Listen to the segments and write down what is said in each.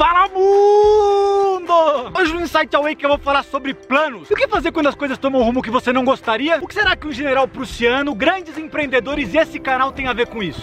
Fala mundo! Hoje no Insight Awake eu vou falar sobre planos. E o que fazer quando as coisas tomam um rumo que você não gostaria? O que será que um general prussiano, grandes empreendedores e esse canal tem a ver com isso?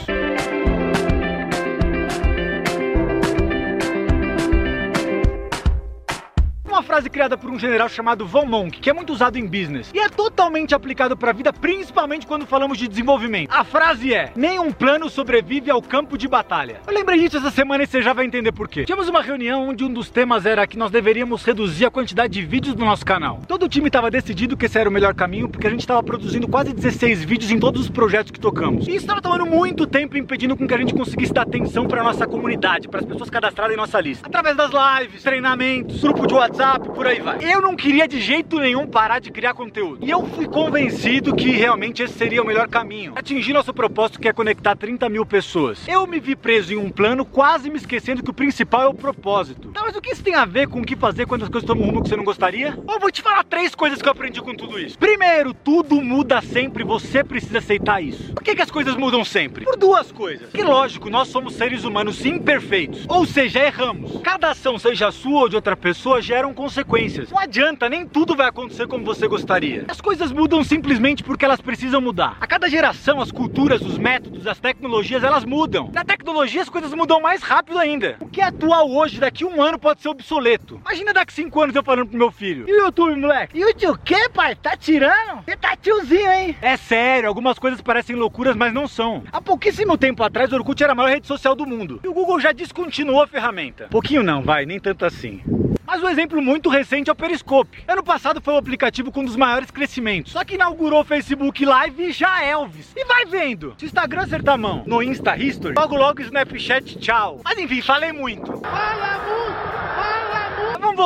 Frase criada por um general chamado Von Monk, que é muito usado em business e é totalmente aplicado para a vida, principalmente quando falamos de desenvolvimento. A frase é: nenhum plano sobrevive ao campo de batalha. Eu lembrei disso essa semana e você já vai entender por quê. Tivemos uma reunião onde um dos temas era que nós deveríamos reduzir a quantidade de vídeos do nosso canal. Todo o time estava decidido que esse era o melhor caminho porque a gente estava produzindo quase 16 vídeos em todos os projetos que tocamos. E isso estava tomando muito tempo impedindo com que a gente conseguisse dar atenção para nossa comunidade, para as pessoas cadastradas em nossa lista. Através das lives, treinamentos, grupo de WhatsApp WhatsApp, por aí vai. Eu não queria de jeito nenhum parar de criar conteúdo. E eu fui convencido que realmente esse seria o melhor caminho. Atingir nosso propósito que é conectar 30 mil pessoas. Eu me vi preso em um plano, quase me esquecendo que o principal é o propósito. Tá, mas o que isso tem a ver com o que fazer quando as coisas tomam um rumo que você não gostaria? Eu vou te falar três coisas que eu aprendi com tudo isso. Primeiro, tudo muda sempre, você precisa aceitar isso. Por que, que as coisas mudam sempre? Por duas coisas. Que lógico, nós somos seres humanos imperfeitos. Ou seja, erramos. Cada ação, seja sua ou de outra pessoa, gera um consequências. Não adianta, nem tudo vai acontecer como você gostaria. As coisas mudam simplesmente porque elas precisam mudar. A cada geração, as culturas, os métodos, as tecnologias, elas mudam. Na tecnologia, as coisas mudam mais rápido ainda. O que é atual hoje, daqui a um ano, pode ser obsoleto. Imagina daqui cinco anos eu falando pro meu filho. E o YouTube, moleque? YouTube o quê, pai? Tá tirando? Você tá tiozinho, hein? É sério, algumas coisas parecem loucuras, mas não são. Há pouquíssimo tempo atrás, o Orkut era a maior rede social do mundo. E o Google já descontinuou a ferramenta. Pouquinho não, vai, nem tanto assim. Mas um exemplo muito recente é o Periscope. Ano passado foi o aplicativo com um dos maiores crescimentos. Só que inaugurou o Facebook Live e já é Elvis. E vai vendo. Se o Instagram acertar a mão no Insta History, logo logo Snapchat tchau. Mas enfim, falei muito. Fala muito!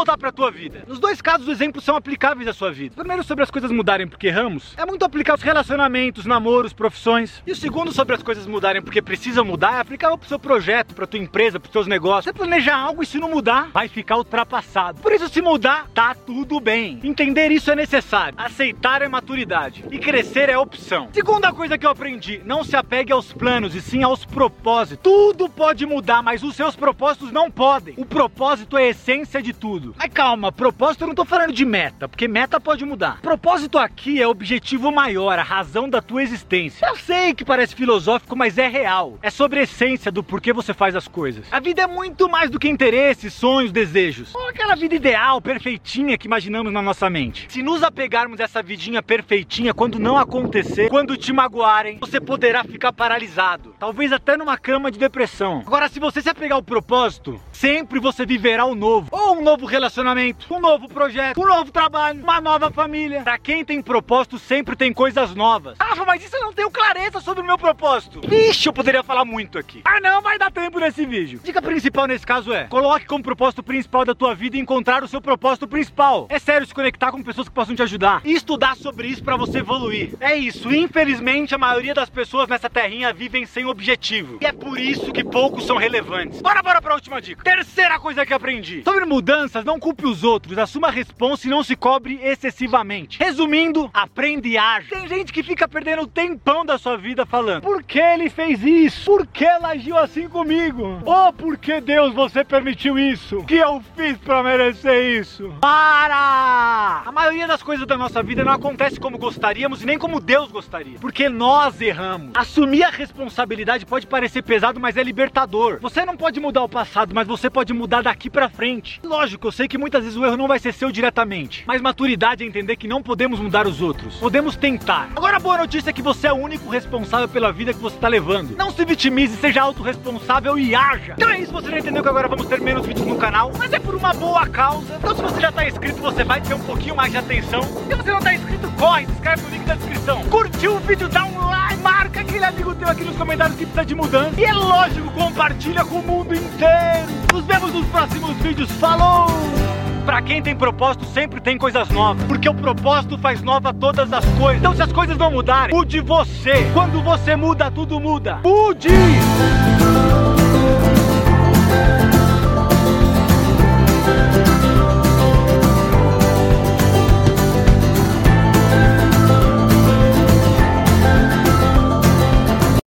Voltar pra tua vida. Nos dois casos, os exemplos são aplicáveis à sua vida. Primeiro, sobre as coisas mudarem porque erramos, é muito aplicar os relacionamentos, namoros, profissões. E o segundo, sobre as coisas mudarem porque precisam mudar, é aplicar pro seu projeto, pra tua empresa, pros seus negócios. Você planeja algo e se não mudar, vai ficar ultrapassado. Por isso, se mudar, tá tudo bem. Entender isso é necessário. Aceitar é maturidade. E crescer é opção. Segunda coisa que eu aprendi, não se apegue aos planos e sim aos propósitos. Tudo pode mudar, mas os seus propósitos não podem. O propósito é a essência de tudo. Mas calma, propósito eu não tô falando de meta, porque meta pode mudar. Propósito aqui é objetivo maior, a razão da tua existência. Eu sei que parece filosófico, mas é real. É sobre a essência do porquê você faz as coisas. A vida é muito mais do que interesses, sonhos, desejos. Ou aquela vida ideal, perfeitinha que imaginamos na nossa mente. Se nos apegarmos a essa vidinha perfeitinha, quando não acontecer, quando te magoarem, você poderá ficar paralisado. Talvez até numa cama de depressão. Agora, se você se apegar ao propósito, sempre você viverá o novo. Ou um novo relacionamento, um novo projeto, um novo trabalho, uma nova família. Pra quem tem propósito, sempre tem coisas novas. Rafa, mas isso eu não tenho clareza sobre o meu propósito. Vixe, eu poderia falar muito aqui. Ah, não, vai dar tempo nesse vídeo. Dica principal nesse caso é: coloque como propósito principal da tua vida encontrar o seu propósito principal. É sério, se conectar com pessoas que possam te ajudar e estudar sobre isso para você evoluir. É isso. Infelizmente, a maioria das pessoas nessa terrinha vivem sem objetivo. E é por isso que poucos são relevantes. Bora, bora pra última dica. Terceira coisa que aprendi. Sobre mudanças, não culpe os outros, assuma a responsa e não se cobre excessivamente. Resumindo, aprenda e age. Tem gente que fica perdendo o tempão da sua vida falando: por que ele fez isso? Por que ela agiu assim comigo? Ou por que Deus você permitiu isso? Que eu fiz para merecer isso? Para! A maioria das coisas da nossa vida não acontece como gostaríamos e nem como Deus gostaria. Porque nós erramos. Assumir a responsabilidade pode parecer pesado, mas é libertador. Você não pode mudar o passado, mas você pode mudar daqui para frente. Lógico, eu sei que muitas vezes o erro não vai ser seu diretamente, mas maturidade é entender que não podemos mudar os outros. Podemos tentar. Agora a boa notícia é que você é o único responsável pela vida que você tá levando. Não se vitimize, seja autorresponsável e haja. Então é isso, você já entendeu que agora vamos ter menos vídeos no canal, mas é por uma boa causa. Então se você já tá inscrito, você vai ter um pouquinho mais de atenção. Se você não tá inscrito, corre, se inscreve no link da descrição. Curtiu o vídeo, dá um like, marca aquele amigo teu aqui nos comentários que precisa de mudança. E é lógico, compartilha com o mundo inteiro. Nos vemos nos próximos vídeos. Falou! Pra quem tem propósito, sempre tem coisas novas. Porque o propósito faz nova todas as coisas. Então, se as coisas não mudarem, mude você. Quando você muda, tudo muda. Mude!